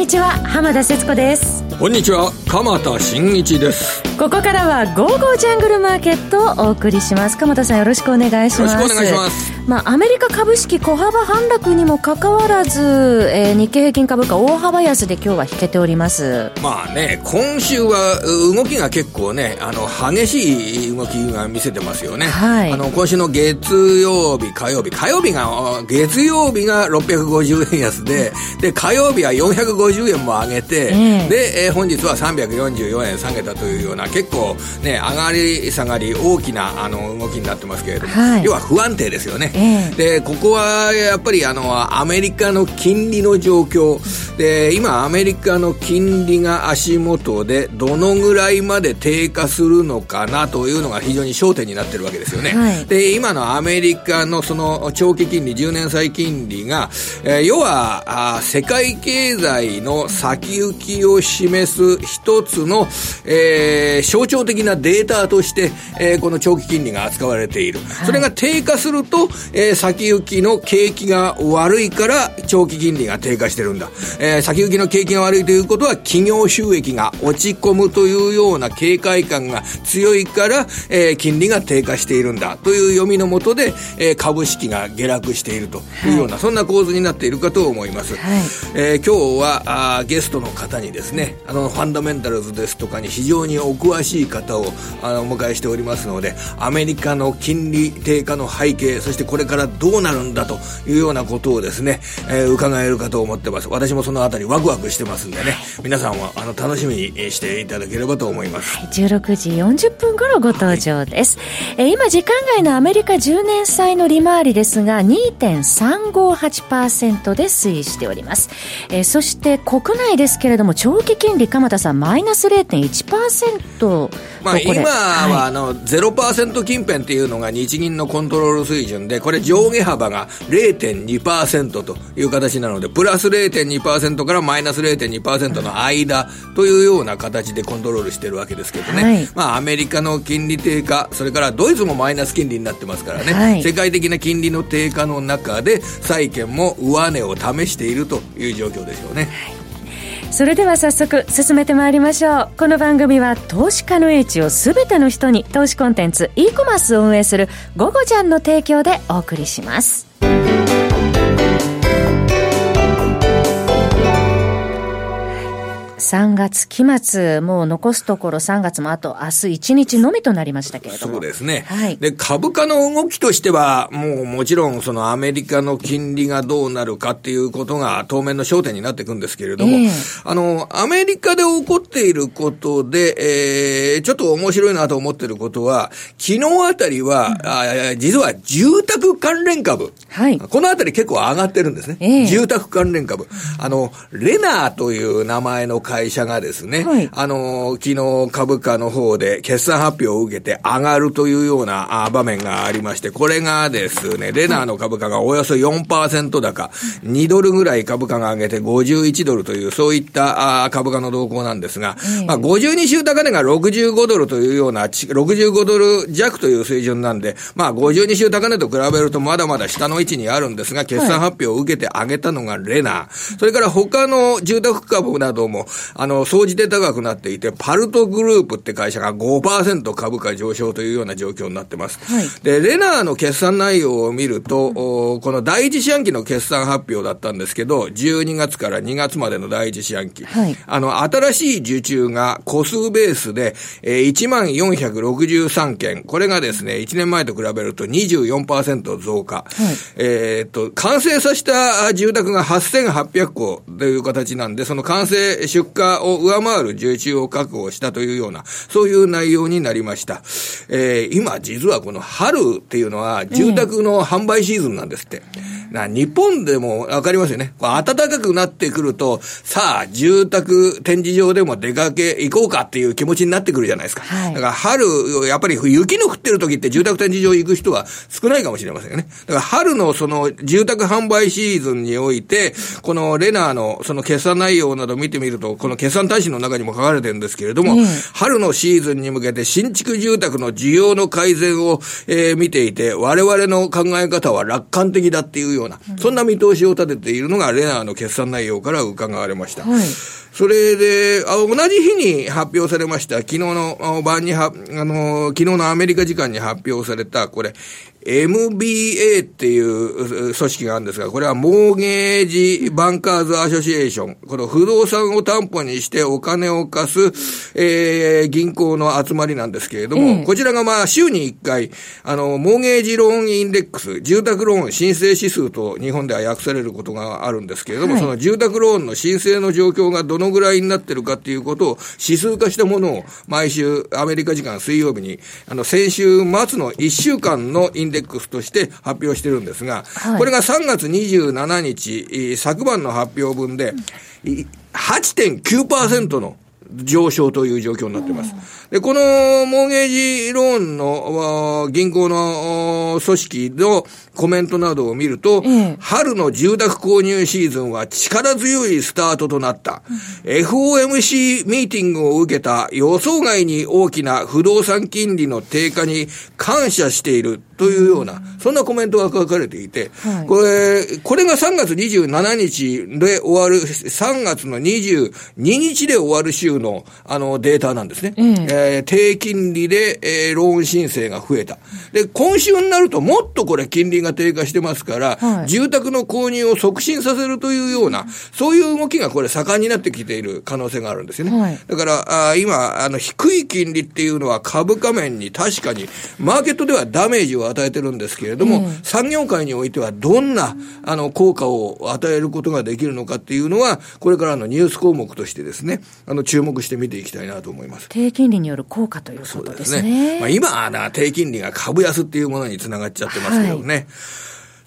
にちは浜田節子です。こんにちは鎌田新一です。ここからは「ゴーゴージャングルマーケット」をお送りします。鎌田さんよろしくお願いします。よろしくお願いします。まあ、アメリカ株式小幅反落にもかかわらず、えー、日経平均株価大幅安で今日は引けております。まあね今週は動きが結構ねあの激しい動きが見せてますよね、はい、あの今週の月曜日火曜日火曜日が月曜日が650円安でで火曜日は450円も上げて、えー、で、えー、本日は344円下げたというような結構ね上がり下がり大きなあの動きになってますけれども、はい、要は不安定ですよね、えー、でここはやっぱりあのアメリカの金利の状況で今アメリカの金利が足元でどのぐらいまで低下するのかなというのが非常に焦点になってるわけですよね、はい、で今のアメリカのその長期金利10年債金利が、えー、要はあ世界経済の先行きを示す一つの、えー、象徴的なデータとして、えー、この長期金利が扱われている、はい、それが低下すると、えー、先行きの景気が悪いから長期金利が低下してるんだ。えー、先行きの景気が悪いということは企業収益が落ち込むというような警戒感が強いから、えー、金利が低下しているんだという読みのもとで、えー、株式が下落しているというような、はい、そんな構図になっているかと思います。はい、えー、今日はあゲストの方にですね、あの、ファンダメンタルズですとかに非常にお詳しい方をあのお迎えしておりますので、アメリカの金利低下の背景、そしてこれからどうなるんだというようなことをですね、えー、伺えるかと思ってます。私もそのあたりワクワクしてますんでね、皆さんはあの楽しみにしていただければと思います。はい、16時40分頃ご登場です。はい、えー、今時間外のアメリカ10年債の利回りですが、2.358%で推移しております。えー、そして国内ですけれども、長期金利、鎌田さん、マイナス0.1%。まあ、今は、あの、0%近辺っていうのが日銀のコントロール水準で、これ上下幅が0.2%という形なので、プラス0.2%からマイナス0.2%の間というような形でコントロールしてるわけですけどね。はい、まあ、アメリカの金利低下、それからドイツもマイナス金利になってますからね。はい、世界的な金利の低下の中で、債券も上値を試しているという状況でしょうね。はいそれでは早速進めてまいりましょうこの番組は投資家の英知を全ての人に投資コンテンツ e コマースを運営する「ゴゴジャン」の提供でお送りします3月期末、もう残すところ3月もあと明日1日のみとなりましたけれども。そうですね。はい。で、株価の動きとしては、もうもちろんそのアメリカの金利がどうなるかっていうことが当面の焦点になっていくんですけれども、えー、あの、アメリカで起こっていることで、えー、ちょっと面白いなと思っていることは、昨日あたりは、うん、あ実は住宅関連株。はい。このあたり結構上がってるんですね。えー、住宅関連株。あの、レナーという名前の会社がですね、はい、あの、昨日株価の方で決算発表を受けて上がるというような場面がありまして、これがですね、レナーの株価がおよそ4%高、2ドルぐらい株価が上げて51ドルという、そういった株価の動向なんですが、まあ、52週高値が65ドルというような、65ドル弱という水準なんで、まあ、52週高値と比べるとまだまだ下の位置にあるんですが、決算発表を受けて上げたのがレナ。ー。それから他の住宅株なども、あの、総じて高くなっていて、パルトグループって会社が5%株価上昇というような状況になってます。はい、で、レナーの決算内容を見ると、うん、この第一四半期の決算発表だったんですけど、12月から2月までの第一四半期。はい、あの、新しい受注が個数ベースで、えー、1万463件。これがですね、1年前と比べると24%増加。はい、えっと、完成させた住宅が8800戸という形なんで、その完成出荷を上回る受注を確保したというような、そういう内容になりました。えー、今、実はこの春っていうのは、住宅の販売シーズンなんですって。な日本でもわかりますよね。暖かくなってくると、さあ、住宅展示場でも出かけ行こうかっていう気持ちになってくるじゃないですか。はい、だから春、やっぱり雪の降ってる時って住宅展示場行く人は少ないかもしれませんよね。だから春のその住宅販売シーズンにおいて、このレナーのその決算内容など見てみると、この決算大使の中にも書かれてるんですけれども、うん、春のシーズンに向けて新築住宅の需要の改善を、えー、見ていて、我々の考え方は楽観的だっていうような、そんな見通しを立てているのがレナーの決算内容から伺われました。はい。それで、あ同じ日に発表されました、昨日の晩には、あの、昨日のアメリカ時間に発表された、これ、MBA っていう組織があるんですが、これはモーゲージバンカーズアソシエーション。この不動産を担保にしてお金を貸す、えー、銀行の集まりなんですけれども、うん、こちらがまあ週に1回、あの、モーゲージローンインデックス、住宅ローン申請指数と日本では訳されることがあるんですけれども、はい、その住宅ローンの申請の状況がどのぐらいになってるかっていうことを指数化したものを毎週アメリカ時間水曜日に、あの、先週末の1週間のインデックスとして発表してるんですが、はい、これが3月27日、昨晩の発表分で、8.9%の上昇という状況になっています。で、このモーゲージローンの銀行の組織のコメントなどを見ると、うん、春の住宅購入シーズンは力強いスタートとなった。うん、FOMC ミーティングを受けた予想外に大きな不動産金利の低下に感謝しているというような、そんなコメントが書かれていて、はい、これ、これが3月27日で終わる、3月の22日で終わる週のあのデータなんですね。うん、えー、低金利で、えー、ローン申請が増えた。で、今週になるともっとこれ金利が低下してますから、はい、住宅の購入を促進させるというような、そういう動きがこれ盛んになってきている可能性があるんですよね。はい、だから、あ今、あの、低い金利っていうのは株価面に確かに、マーケットではダメージを与えてるんですけれども、うん、産業界においてはどんな、あの、効果を与えることができるのかっていうのは、これからのニュース項目としてですね、あの、注目して見ていきたいなと思います。低金利による効果ということですね。すねまあ、今は低金利が株安っていうものにつながっちゃってますけどね。はい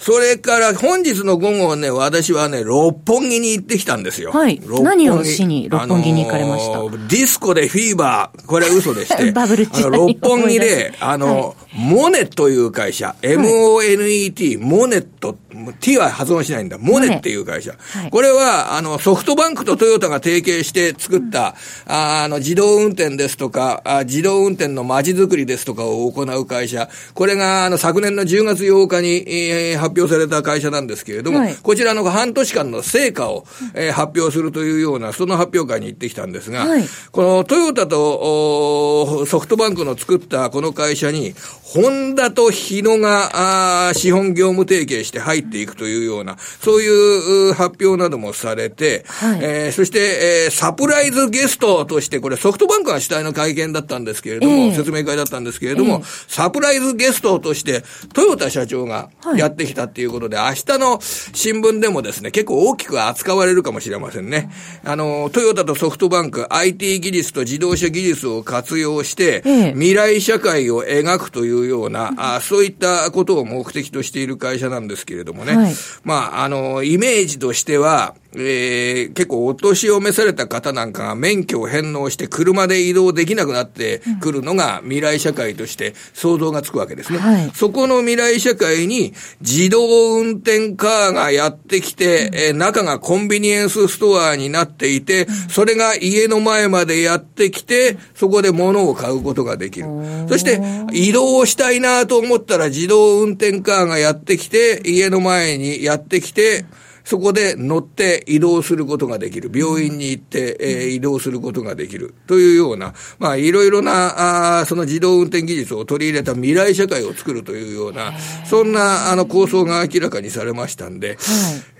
それから本日の午後ね、私はね、六本木に行ってきたんですよ。はい。何をしに六本木に行かれました、あのー、ディスコでフィーバー、これは嘘でして。バブルあの六本木で、あの、はい。モネという会社、MONET、モネット、T は発音しないんだ。モネっていう会社。はい、これは、あの、ソフトバンクとトヨタが提携して作った、うん、あの、自動運転ですとか、あ自動運転の街づくりですとかを行う会社。これが、あの、昨年の10月8日に、えー、発表された会社なんですけれども、はい、こちらの半年間の成果を、えー、発表するというような、その発表会に行ってきたんですが、はい、このトヨタとソフトバンクの作ったこの会社に、ホンダと日野が、あ資本業務提携して入っていくというような、そういう発表などもされて、はい、えー、そして、えー、サプライズゲストとして、これソフトバンクが主体の会見だったんですけれども、えー、説明会だったんですけれども、えー、サプライズゲストとして、トヨタ社長がやってきたっていうことで、はい、明日の新聞でもですね、結構大きく扱われるかもしれませんね。あの、トヨタとソフトバンク、IT 技術と自動車技術を活用して、えー、未来社会を描くといういうような、あそういったことを目的としている会社なんですけれどもね。はい、まあ、あの、イメージとしては、えー、結構お年を召された方なんかが免許を返納して車で移動できなくなってくるのが未来社会として想像がつくわけですね。はい、そこの未来社会に自動運転カーがやってきて、うん、えー、中がコンビニエンスストアになっていて、それが家の前までやってきて、そこで物を買うことができる。そして移動したいなと思ったら自動運転カーがやってきて、家の前にやってきて、そこで乗って移動することができる。病院に行って、えー、移動することができる。というような、まあ、いろいろな、あその自動運転技術を取り入れた未来社会を作るというような、そんな、あの、構想が明らかにされましたんで、はい、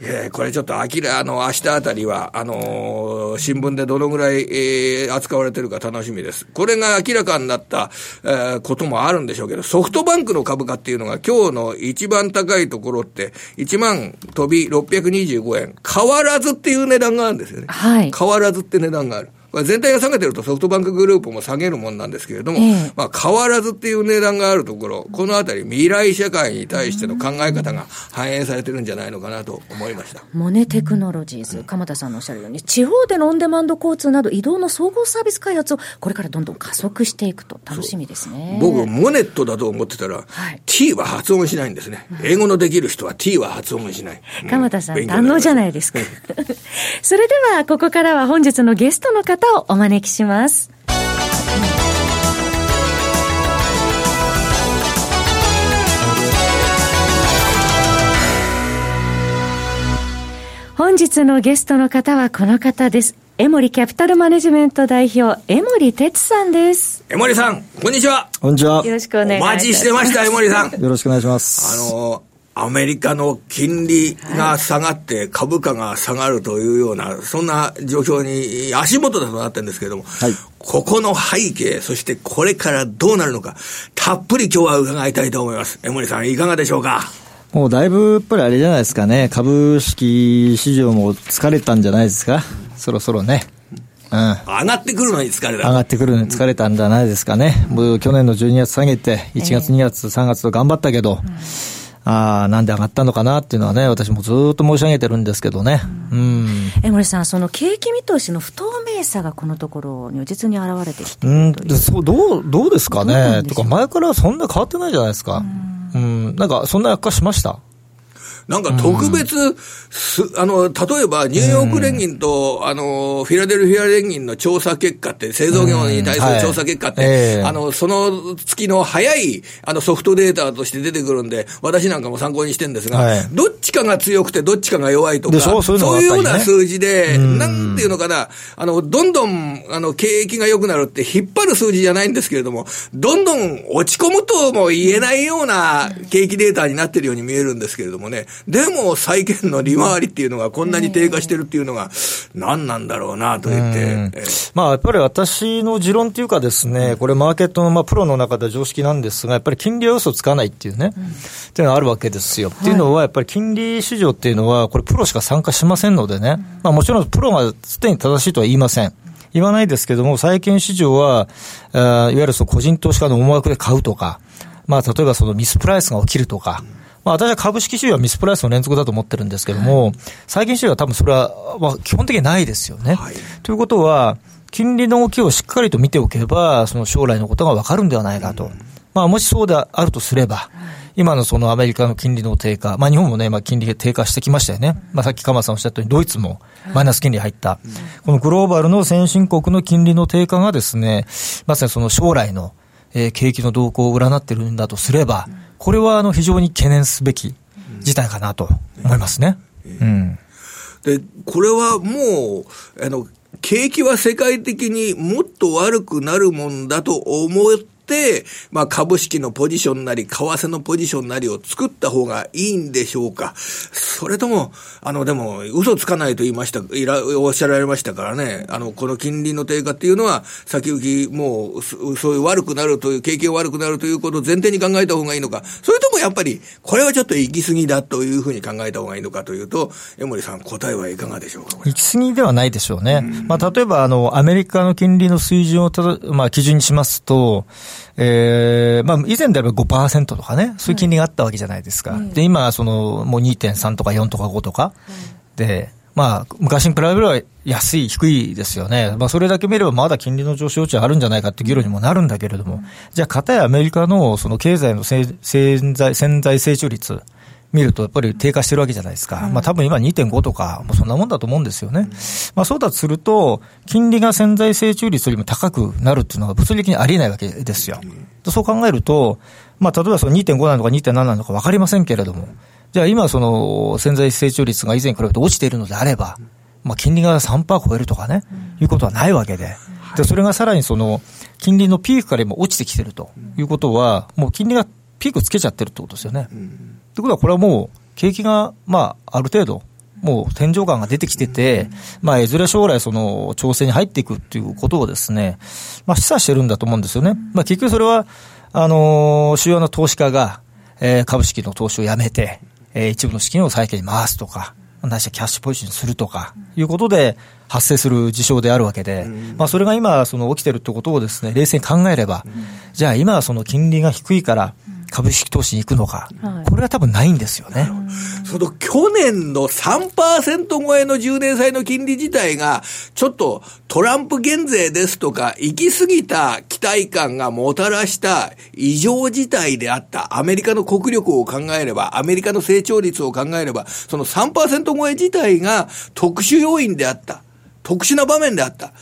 えー、これちょっと明ら、あの、明日あたりは、あのー、新聞でどのぐらい、えー、扱われてるか楽しみです。これが明らかになった、えー、こともあるんでしょうけど、ソフトバンクの株価っていうのが今日の一番高いところって、1万飛び600 125円。変わらずっていう値段があるんですよね。はい。変わらずって値段がある。全体が下げてるとソフトバンクグループも下げるもんなんですけれども、えー、まあ変わらずっていう値段があるところ、このあたり未来社会に対しての考え方が反映されてるんじゃないのかなと思いました。モネテクノロジーズ、鎌田さんのおっしゃるように、地方でのオンデマンド交通など移動の総合サービス開発をこれからどんどん加速していくと楽しみですね。僕、モネットだと思ってたら、はい、T は発音しないんですね。英語のできる人は T は発音しない。鎌田さん、堪能じゃないですか。それでは、ここからは本日のゲストの方をお招きします。本日のゲストの方はこの方です。エモリキャピタルマネジメント代表、エモリ哲さんです。エモリさん、こんにちは。こんにちは。よろしくお願いします。お待ちしてました、エモリさん。よろしくお願いします。あの、アメリカの金利が下がって株価が下がるというような、そんな状況に足元だとなってるんですけれども、はい、ここの背景、そしてこれからどうなるのか、たっぷり今日は伺いたいと思います。江森さん、いかがでしょうか？もうだいぶやっぱりあれじゃないですかね、株式市場も疲れたんじゃないですか、そろそろね。うん、上がってくるのに疲れた。上がってくるのに疲れたんじゃないですかね。もう去年の12月下げて、1月、2月、3月と頑張ったけど、ああ、なんで上がったのかなっていうのはね、私もずっと申し上げてるんですけどね。うん。江森さん、その景気見通しの不透明さがこのところ如実に現れてきているという。うん、そうどう、どうですかね。とか、前からそんな変わってないじゃないですか。うんうん、なんか、そんな悪化しました？なんか特別、す、あの、例えばニューヨーク連銀と、あの、フィラデルフィア連銀の調査結果って、製造業に対する調査結果って、あの、その月の早い、あの、ソフトデータとして出てくるんで、私なんかも参考にしてるんですが、どっちかが強くてどっちかが弱いとか、そういうような数字で、なんていうのかな、あの、どんどん、あの、景気が良くなるって引っ張る数字じゃないんですけれども、どんどん落ち込むとも言えないような景気データになってるように見えるんですけれどもね、でも債券の利回りっていうのがこんなに低下してるっていうのが、何なんだろうなと言って。まあ、やっぱり私の持論っていうかですね、これマーケットのまあプロの中では常識なんですが、やっぱり金利は嘘つかないっていうね、っていうのがあるわけですよ。っていうのは、やっぱり金利市場っていうのは、これプロしか参加しませんのでね、まあもちろんプロがすでに正しいとは言いません。言わないですけども、債券市場は、いわゆるその個人投資家の思惑で買うとか、まあ例えばそのミスプライスが起きるとか、まあ、私は株式市場はミスプライスの連続だと思ってるんですけども、債券市場は多分それは、まあ、基本的にないですよね。はい、ということは、金利の動きをしっかりと見ておけば、その将来のことがわかるんではないかと。うん、まあ、もしそうであるとすれば、今のそのアメリカの金利の低下、まあ日本もね、まあ金利が低下してきましたよね。まあさっき鎌田さんおっしゃったように、ドイツもマイナス金利入った。このグローバルの先進国の金利の低下がですね、まさにその将来の、えー、景気の動向を占ってるんだとすれば、これはあの非常に懸念すべき事態かなと思いますね。うん、で、これはもう、あの、景気は世界的にもっと悪くなるもんだと思っ、まあ、株式のポジションなり、為替のポジションなりを作った方がいいんでしょうか。それとも、あの、でも、嘘つかないと言いました、いら、おっしゃられましたからね、あの、この金利の低下っていうのは、先行き、もう、そういう悪くなるという、景気が悪くなるということを前提に考えた方がいいのか、それともやっぱり、これはちょっと行き過ぎだというふうに考えた方がいいのかというと、江森さん、答えはいかがでしょうか？行き過ぎではないでしょうね。うまあ、例えば、あの、アメリカの金利の水準をただ、まあ、基準にしますと、えー、まあ、以前であれば5%とかね、そういう金利があったわけじゃないですか。はい、で、今、その、もう2.3とか4とか5とか、はい、で、まあ、昔に比べれば安い、低いですよね。まあ、それだけ見ればまだ金利の上昇余地あるんじゃないかって議論にもなるんだけれども、うん、じゃあ、片やアメリカのその経済の潜在、潜在成長率、見るとやっぱり低下してるわけじゃないですか。まあ多分今2.5とか、もうそんなもんだと思うんですよね。まあそうだとすると、金利が潜在成長率よりも高くなるっていうのは物理的にありえないわけですよ。そう考えると、まあ例えばその2.5なのか2.7なのか分かりませんけれども、じゃあ今その潜在成長率が以前に比べて落ちているのであれば、まあ金利が3%超えるとかね、いうことはないわけで。で、それがさらにその、金利のピークから今落ちてきてるということは、もう金利がピークつけちゃってるってことですよね。ということは、これはもう、景気が、まあ、ある程度、もう天井感が出てきてて、まあ、いずれ将来、その、調整に入っていくっていうことをですね、まあ、示唆してるんだと思うんですよね。まあ、結局それは、あのー、主要な投資家が、えー、株式の投資をやめて、えー、一部の資金を債券に回すとか、ないしはキャッシュポジションにするとか、いうことで発生する事象であるわけで、まあ、それが今、その起きてるってことをですね、冷静に考えれば、じゃあ今はその金利が低いから、株式投資に行くのか、はい、これは多分ないんですよね。その去年の3%超えの10年債の金利自体が、ちょっとトランプ減税ですとか、行き過ぎた期待感がもたらした異常事態であった。アメリカの国力を考えれば、アメリカの成長率を考えれば、その3%超え自体が特殊要因であった。特殊な場面であった。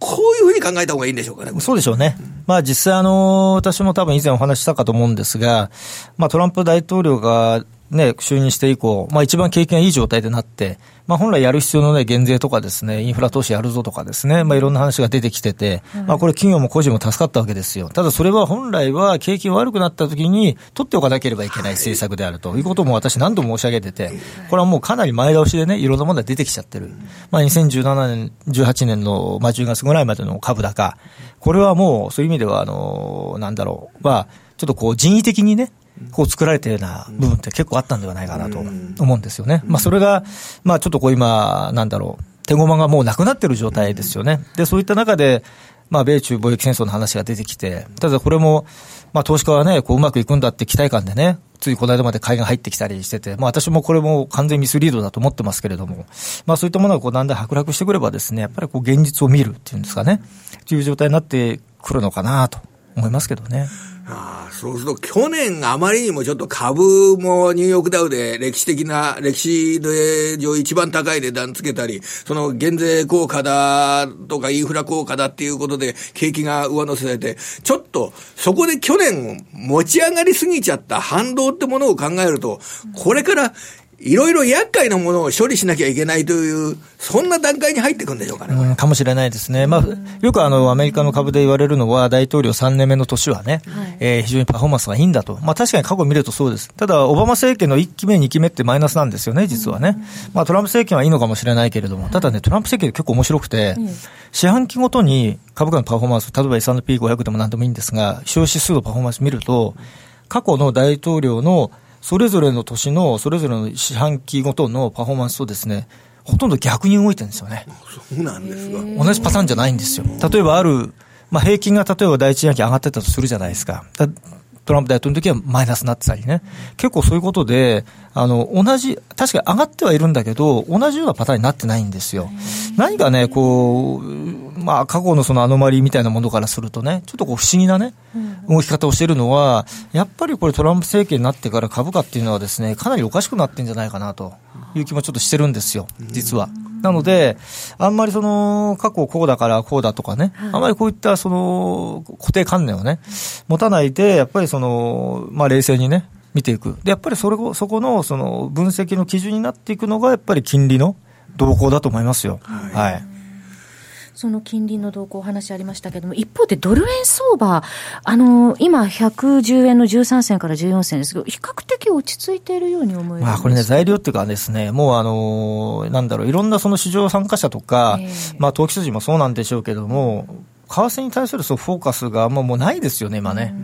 こういうふうに考えた方がいいんでしょうかね。そうでしょうね。まあ実際あの、私も多分以前お話したかと思うんですが、まあトランプ大統領がね、就任して以降、まあ一番経験がいい状態でなって、まあ本来やる必要のない減税とかですね、インフラ投資やるぞとかですね、まあいろんな話が出てきてて、まあこれ企業も個人も助かったわけですよ。ただそれは本来は景気が悪くなった時に取っておかなければいけない政策であるということも私何度も申し上げてて、これはもうかなり前倒しでね、いろんなものが出てきちゃってる。まあ2017年、18年の、まあ10月ぐらいまでの株高、これはもうそういう意味では、あの、なんだろう、まあ、ちょっとこう人為的にね、こう作られているような部分って結構あったんではないかなと思うんですよね。まあそれが、まあちょっとこう今、なんだろう、手駒がもうなくなってる状態ですよね。で、そういった中で、まあ米中貿易戦争の話が出てきて、ただこれも、まあ投資家はね、こううまくいくんだって期待感でね、ついこの間まで買いが入ってきたりしてて、まあ私もこれも完全ミスリードだと思ってますけれども、まあそういったものがこうだんだん剥落してくればですね、やっぱりこう現実を見るっていうんですかね、という状態になってくるのかなと思いますけどね。ああ、そうすると去年あまりにもちょっと株もニューヨークダウで歴史的な、歴史で上一番高い値段つけたり、その減税効果だとかインフラ効果だっていうことで景気が上乗せされて、ちょっとそこで去年持ち上がりすぎちゃった反動ってものを考えると、これからいろいろ厄介なものを処理しなきゃいけないという、そんな段階に入っていくんでしょうかね。うん、かもしれないですね。まあ、よくあの、アメリカの株で言われるのは、大統領3年目の年はね、はい、えー、非常にパフォーマンスがいいんだと。まあ、確かに過去を見るとそうです。ただ、オバマ政権の1期目、2期目ってマイナスなんですよね、実はね。まあ、トランプ政権はいいのかもしれないけれども、ただね、トランプ政権結構面白くて、四半期ごとに株価のパフォーマンス、例えば S&P500 でも何でもいいんですが、消費指数のパフォーマンス見ると、過去の大統領のそれぞれの年の、それぞれの四半期ごとのパフォーマンスとですね、ほとんど逆に動いてるんですよね。そうなんですか。同じパターンじゃないんですよ。例えばある、まあ、平均が例えば第一四半期上がってたとするじゃないですか。トランプ大統領の時はマイナスになってたりね。結構そういうことで、あの、同じ、確かに上がってはいるんだけど、同じようなパターンになってないんですよ。何かね、こう、まあ、過去のそのアノマリーみたいなものからするとね、ちょっとこう不思議なね、動き方をしているのは、やっぱりこれトランプ政権になってから株価っていうのはですね、かなりおかしくなってんじゃないかなという気もちょっとしてるんですよ、実は。なので、あんまりその、過去こうだからこうだとかね、あんまりこういったその、固定観念をね、持たないで、やっぱりその、まあ冷静にね、見ていく。で、やっぱりそれを、そこの、その、分析の基準になっていくのが、やっぱり金利の動向だと思いますよ。はい、はいその金利の動向、お話ありましたけれども、一方でドル円相場、あの今、110円の13銭から14銭ですけど、比較的落ち着いているように思えまあこれね、材料っていうかですね、もうあのなんだろう、いろんなその市場参加者とか、えー、まあ投機筋もそうなんでしょうけども、為替に対するそうフォーカスがもうもうないですよね、今ね。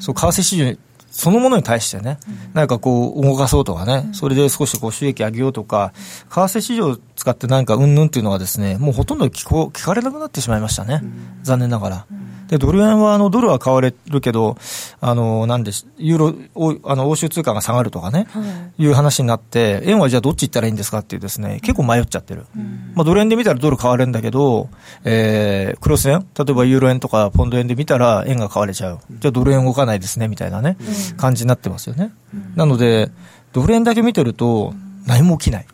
そう為替市場そのものに対してね、何かこう動かそうとかね、それで少しこう収益上げようとか、為替市場を使って何かうんぬんっていうのはですね、もうほとんど聞こ聞かれなくなってしまいましたね。残念ながら。で、ドル円は、あの、ドルは買われるけど、あの、なんで、ユーロ、あの、欧州通貨が下がるとかね、はい、いう話になって、円はじゃあどっち行ったらいいんですかっていうですね、結構迷っちゃってる。うん、まあ、ドル円で見たらドル買われるんだけど、えー、クロス円例えばユーロ円とかポンド円で見たら円が買われちゃう。じゃあドル円動かないですね、みたいなね、うん、感じになってますよね。なので、ドル円だけ見てると、何も起きない。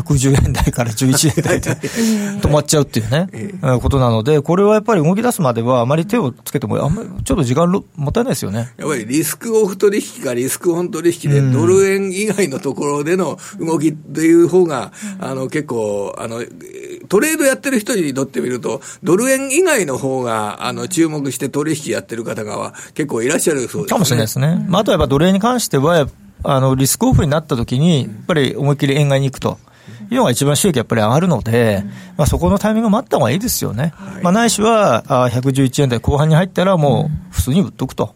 110円台から11円台で 止まっちゃうっていうね、ええことなので、これはやっぱり動き出すまでは、あまり手をつけても、あんまりちょっと時間もったいないですよね。やっぱりリスクオフ取引かリスクオン取引で、ドル円以外のところでの動きっていう方が、あの、結構、あの、トレードやってる人にとってみると、ドル円以外の方が、あの、注目して取引やってる方が結構いらっしゃるそうですね。かもしれないですね。まあ、あとはやっぱドル円に関しては、あの、リスクオフになった時に、やっぱり思いっきり円買いに行くと。いうのが一番収益やっぱり上がるので、うん、まあ、そこのタイミングを待った方がいいですよね。はい、まあ、ないしは、あ111円台後半に入ったらもう普通に売っとくと。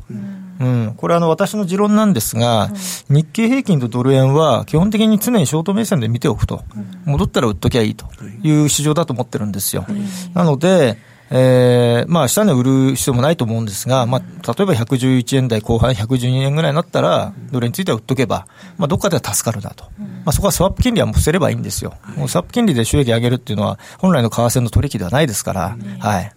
うん、これあの私の持論なんですが、日経平均とドル円は基本的に常にショート目線で見ておくと、戻ったら売っときゃいいという市場だと思ってるんですよ。なので、えー、まあ、下値売る必要もないと思うんですが、まあ、例えば111円台後半、112円ぐらいになったら、ドルについては売っとけば、まあ、どっかでは助かるなと。まあ、そこはスワップ金利は伏せればいいんですよ。もうスワップ金利で収益上げるっていうのは、本来の為替の取引ではないですから、はい。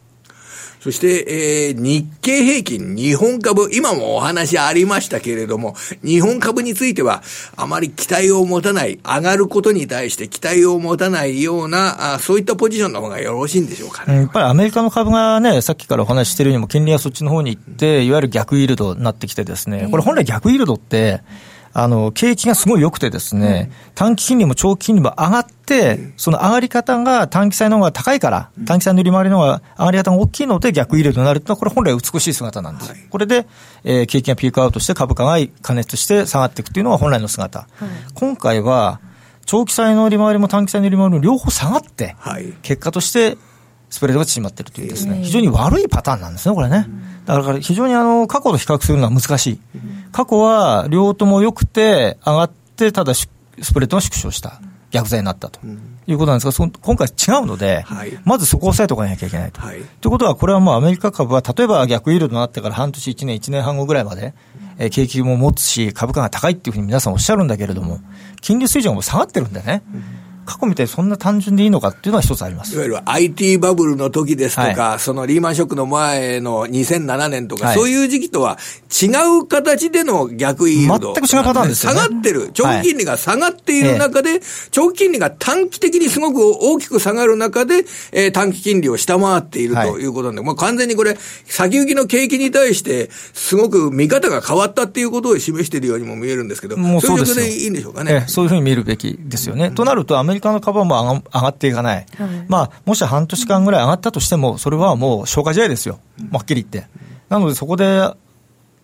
そして、えー、日経平均、日本株、今もお話ありましたけれども、日本株については、あまり期待を持たない、上がることに対して期待を持たないような、あそういったポジションの方がよろしいんでしょうか、ね、やっぱりアメリカの株がね、さっきからお話ししてるようにも、金利はそっちの方に行って、いわゆる逆イールドになってきてですね、これ本来逆イールドって、あの、景気がすごい良くてですね、短期金利も長期金利も上がって、その上がり方が短期債の方が高いから、短期債の利回りの方が上がり方が大きいので逆入れとなるというのは、これ本来美しい姿なんです。これで、えー、景気がピークアウトして株価が加熱して下がっていくというのが本来の姿。今回は、長期債の利回りも短期債の利回りも両方下がって、結果としてスプレードが縮まっているというですね、非常に悪いパターンなんですね、これね。だから非常にあの、過去と比較するのは難しい。過去は両方とも良くて上がって、ただスプレッドが縮小した。逆剤になったと。いうことなんですが、今回違うので、はい、まずそこを押さえておかなきゃいけないと。はい、ということは、これはもうアメリカ株は、例えば逆イールドになってから半年、1年、1年半後ぐらいまで、えー、景気も持つし、株価が高いっていうふうに皆さんおっしゃるんだけれども、金利水準がもう下がってるんでね。うん過去みたいにそんな単純でいいのかっていうのは一つあります。いわゆる IT バブルの時ですとか、はい、そのリーマンショックの前の2007年とか、はい、そういう時期とは違う形での逆イールド。全く違うパターンですよ、ね、下がってる。長期金利が下がっている中で、はい、長期金利が短期的にすごく大きく下がる中で、えー、短期金利を下回っているということなんで、もう完全にこれ、先行きの景気に対して、すごく見方が変わったっていうことを示しているようにも見えるんですけど、もうそういうことでいいんでしょうかね。そういうふうに見るべきですよね。うん、となると、アメリカの株はもう上がっていかない。はい、まあ、もし半年間ぐらい上がったとしても、それはもう消化試合ですよ。はっきり言って。なので、そこで、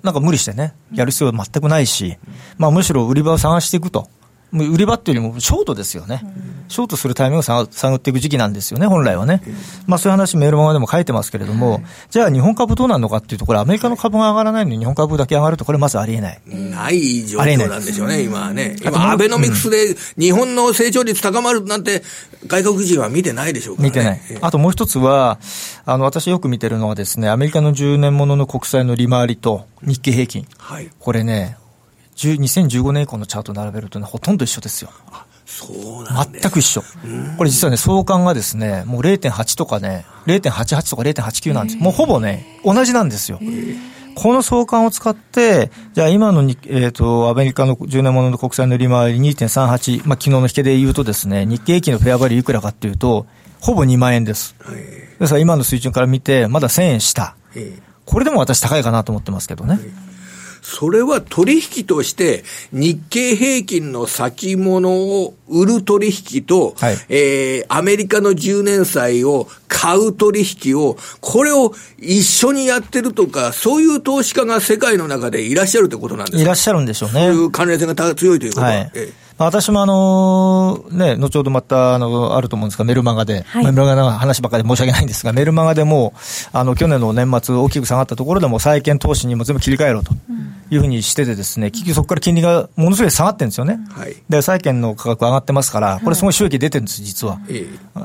なんか無理してね、やる必要は全くないし、まあ、むしろ売り場を探していくと。売り場っていうよりもショートですよね、ショートするタイミングを探っていく時期なんですよね、本来はね、まあ、そういう話、メールマガでも書いてますけれども、じゃあ、日本株どうなるのかっていうと、これ、アメリカの株が上がらないのに、日本株だけ上がると、これ、まずありえない。ない状況なんでしょうね、今はね、今、アベノミクスで日本の成長率高まるなんて、外国人は見てないでしょうから、ね、見てない、あともう一つは、あの私よく見てるのはですね、アメリカの10年ものの国債の利回りと日経平均、はい、これね、2015年以降のチャート並べるとね、ほとんど一緒ですよ。そうなん全く一緒。これ実はね、相関がですね、もう0.8とかね、0.88とか0.89なんです。もうほぼね、同じなんですよ。この相関を使って、じゃあ今のに、えっ、ー、と、アメリカの10年ものの国債の利回り2.38、まあ昨日の引けで言うとですね、日経平均のフェアバリューいくらかっていうと、ほぼ2万円です。ですから今の水準から見て、まだ1000円下。これでも私高いかなと思ってますけどね。それは取引として日経平均の先物を売る取引と、はい、えー、アメリカの10年債を買う取引を、これを一緒にやってるとか、そういう投資家が世界の中でいらっしゃるってことなんですか？いらっしゃるんでしょうね。そういう関連性が強いということは。はいええ私もあの、ね、後ほどまた、あの、あると思うんですが、メルマガで、はい、メルマガの話ばかり申し訳ないんですが、メルマガでも、あの、去年の年末大きく下がったところでも、債券投資にも全部切り替えろというふうにしててですね、結局そこから金利がものすごい下がってるんですよね。はい、で、債券の価格上がってますから、これすごい収益出てるんです、実は。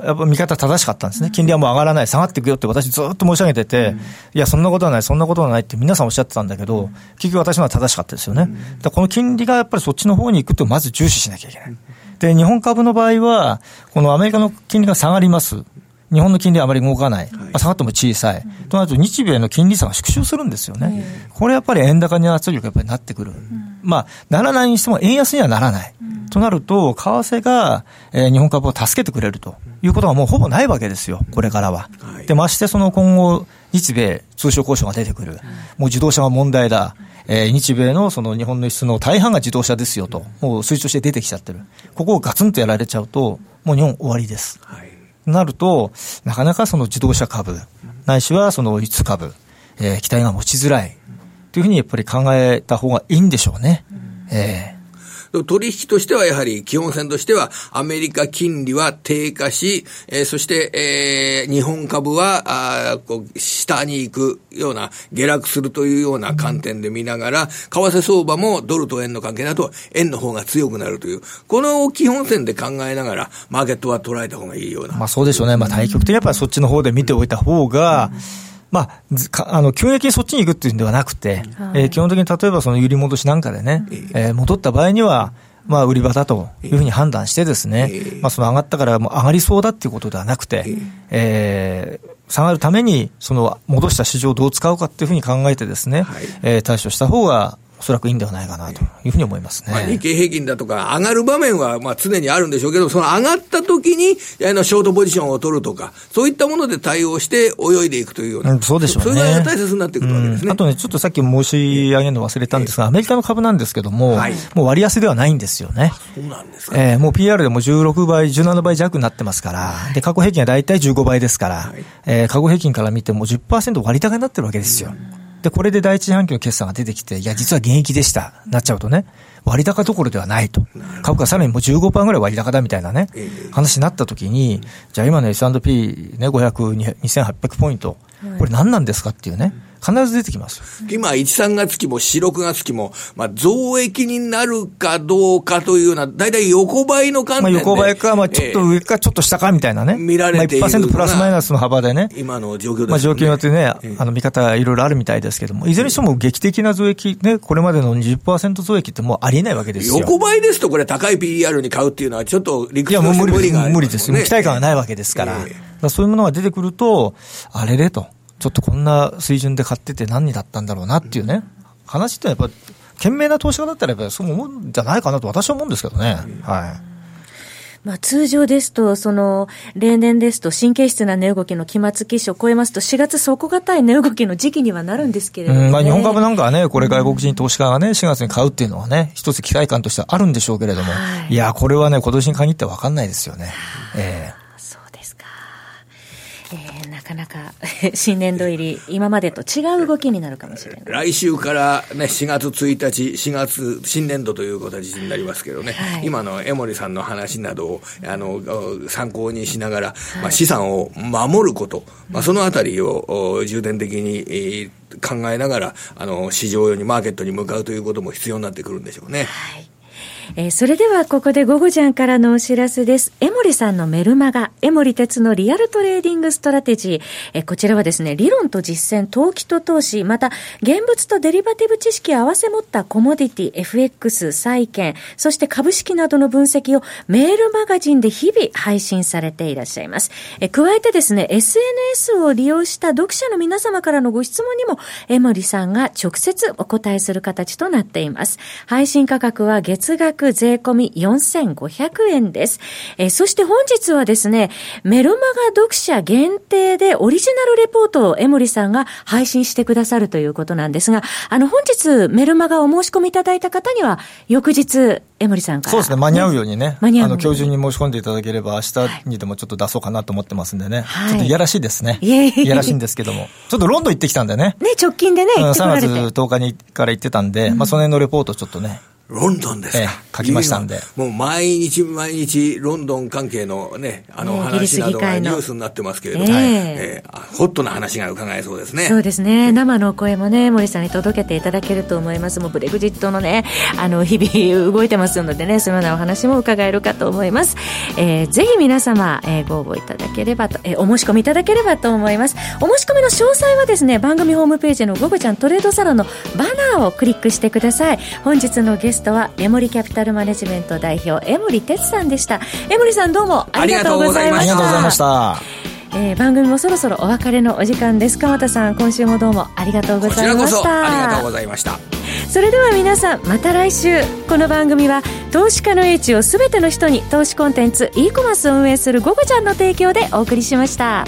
やっぱ見方正しかったんですね。金利はもう上がらない、下がっていくよって私ずっと申し上げてて、いや、そんなことはない、そんなことはないって皆さんおっしゃってたんだけど、結局私のは正しかったですよね。この金利がやっぱりそっちの方に行くと、まず重視しなきゃいけない。で、日本株の場合は、このアメリカの金利が下がります。日本の金利はあまり動かない。はい、下がっても小さい。となると、日米の金利差が縮小するんですよね。これやっぱり円高に圧力がやっぱりなってくる。まあ、ならないにしても円安にはならない。となると、為替が、えー、日本株を助けてくれるということがもうほぼないわけですよ、これからは。で、ましてその今後、日米通商交渉が出てくる。もう自動車が問題だ。えー、日米のその日本の輸出の大半が自動車ですよと、もう数値として出てきちゃってる。ここをガツンとやられちゃうと、もう日本終わりです。はい、なると、なかなかその自動車株、ないしはその輸出株、えー、期待が持ちづらい。というふうにやっぱり考えた方がいいんでしょうね。えー取引としてはやはり基本線としてはアメリカ金利は低下し、えー、そして、えー、日本株は、あこう下に行くような下落するというような観点で見ながら、為替相場もドルと円の関係だと円の方が強くなるという、この基本線で考えながら、マーケットは捉えた方がいいような。まあそうでしょうね。まあ対局的にやっぱりそっちの方で見ておいた方が、うんまあ、あの、急激にそっちに行くっていうんではなくて、はい、えー、基本的に例えばその揺り戻しなんかでね、えー、戻った場合には、まあ、売り場だというふうに判断してですね、まあ、その上がったからもう上がりそうだっていうことではなくて、えー、下がるために、その戻した市場をどう使うかっていうふうに考えてですね、はい、えー、対処した方が、おそらくいいんではないかなというふうに思いますね。まあ、日経平均だとか、上がる場面はまあ常にあるんでしょうけど、その上がった時に、あの、ショートポジションを取るとか、そういったもので対応して泳いでいくというような。うん、そうでしょうね。それが大切になってくるわけですね、うん。あとね、ちょっとさっき申し上げるの忘れたんですが、アメリカの株なんですけども、はい、もう割安ではないんですよね。そうなんですか、えー、もう PR でも16倍、17倍弱になってますから、で、過去平均は大体15倍ですから、はい、えー、過去平均から見ても10%割高になってるわけですよ。うんで、これで第一四半期の決算が出てきて、いや、実は現役でした、なっちゃうとね、割高どころではないと。株価さらにもう15%ぐらい割高だみたいなね、話になったときに、じゃあ今の S&P ね、500、2800ポイント、これ何なんですかっていうね。必ず出てきます。今、1、3月期も4、6月期も、まあ、増益になるかどうかというような、大体横ばいの観点で。まあ、横ばいか、まあ、ちょっと上か、ちょっと下かみたいなね。見られている。まあ、1%プラスマイナスの幅でね。今の状況ですね。まあ、状況によってね、あの、見方いろいろあるみたいですけども、いずれにしても劇的な増益、ね、これまでの20%増益ってもうありえないわけですよ。横ばいですと、これ高い PER に買うっていうのは、ちょっと理屈として無理がある、ね、無理です。期待感がないわけですから。えー、そういうものが出てくると、あれれと。ちょっとこんな水準で買ってて何だったんだろうなっていうね、話ってやっぱ、懸命な投資家だったらやっぱそう思うんじゃないかなと私は思うんですけどね。はい。まあ、通常ですと、その、例年ですと神経質な値動きの期末基礎を超えますと、4月底堅い値動きの時期にはなるんですけれども、ね、まあ、日本株なんかはね、これ外国人投資家がね、4月に買うっていうのはね、一つ期待感としてはあるんでしょうけれども、はい、いや、これはね、今年に限って分かんないですよね。ええーかなか 新年度入り、今までと違う動きになるかもしれない。来週からね、4月1日、4月、新年度という形になりますけどね、はい、今の江森さんの話などを、あの、参考にしながら、はい、まあ、資産を守ること、まあ、そのあたりを重点的に、えー、考えながら、あの、市場に、マーケットに向かうということも必要になってくるんでしょうね。はいえー、それではここで午後ちゃんからのお知らせです。江守さんのメルマガ、江守哲のリアルトレーディングストラテジー。えー、こちらはですね、理論と実践、投機と投資、また現物とデリバティブ知識を合わせ持ったコモディティ、FX、債券、そして株式などの分析をメールマガジンで日々配信されていらっしゃいます。えー、加えてですね、SNS を利用した読者の皆様からのご質問にも、江森さんが直接お答えする形となっています。配信価格は月額額税込み4500円です。えー、そして本日はですね、メルマガ読者限定でオリジナルレポートを江森さんが配信してくださるということなんですが、あの本日メルマガをお申し込みいただいた方には、翌日、江森さんから、そうですね、間に合うようにね、間に合うあの今日中に申し込んでいただければ、明日にでもちょっと出そうかなと思ってますんでね、はい、ちょっといやらしいですね。いやいやらしいんですけども、ちょっとロンドン行ってきたんでね。ね、直近でね、行ってこられて。3月10日にから行ってたんで、うん、まあその辺のレポートちょっとね、ロンドンですか、ええ、書きましたんで。もう毎日毎日、ロンドン関係のね、あの話などがニュースになってますけれども、ええー、ホットな話が伺えそうですね。そうですね。生の声もね、森さんに届けていただけると思います。もうブレグジットのね、あの、日々動いてますのでね、そのようなお話も伺えるかと思います。えー、ぜひ皆様、えー、ご応募いただければと、えー、お申し込みいただければと思います。お申し込みの詳細はですね、番組ホームページのゴゴちゃんトレードサロンのバナーをクリックしてください。本日のゲストは、メモリキャピタルマネジメント代表江森哲さんでした。江森さんどうもありがとうございました。ありがとうございました。えー、番組もそろそろお別れのお時間です。鎌田さん今週もどうもありがとうございました。ありがとうございました。それでは皆さんまた来週。この番組は投資家の英知をすべての人に投資コンテンツ e コマースを運営するゴゴちゃんの提供でお送りしました。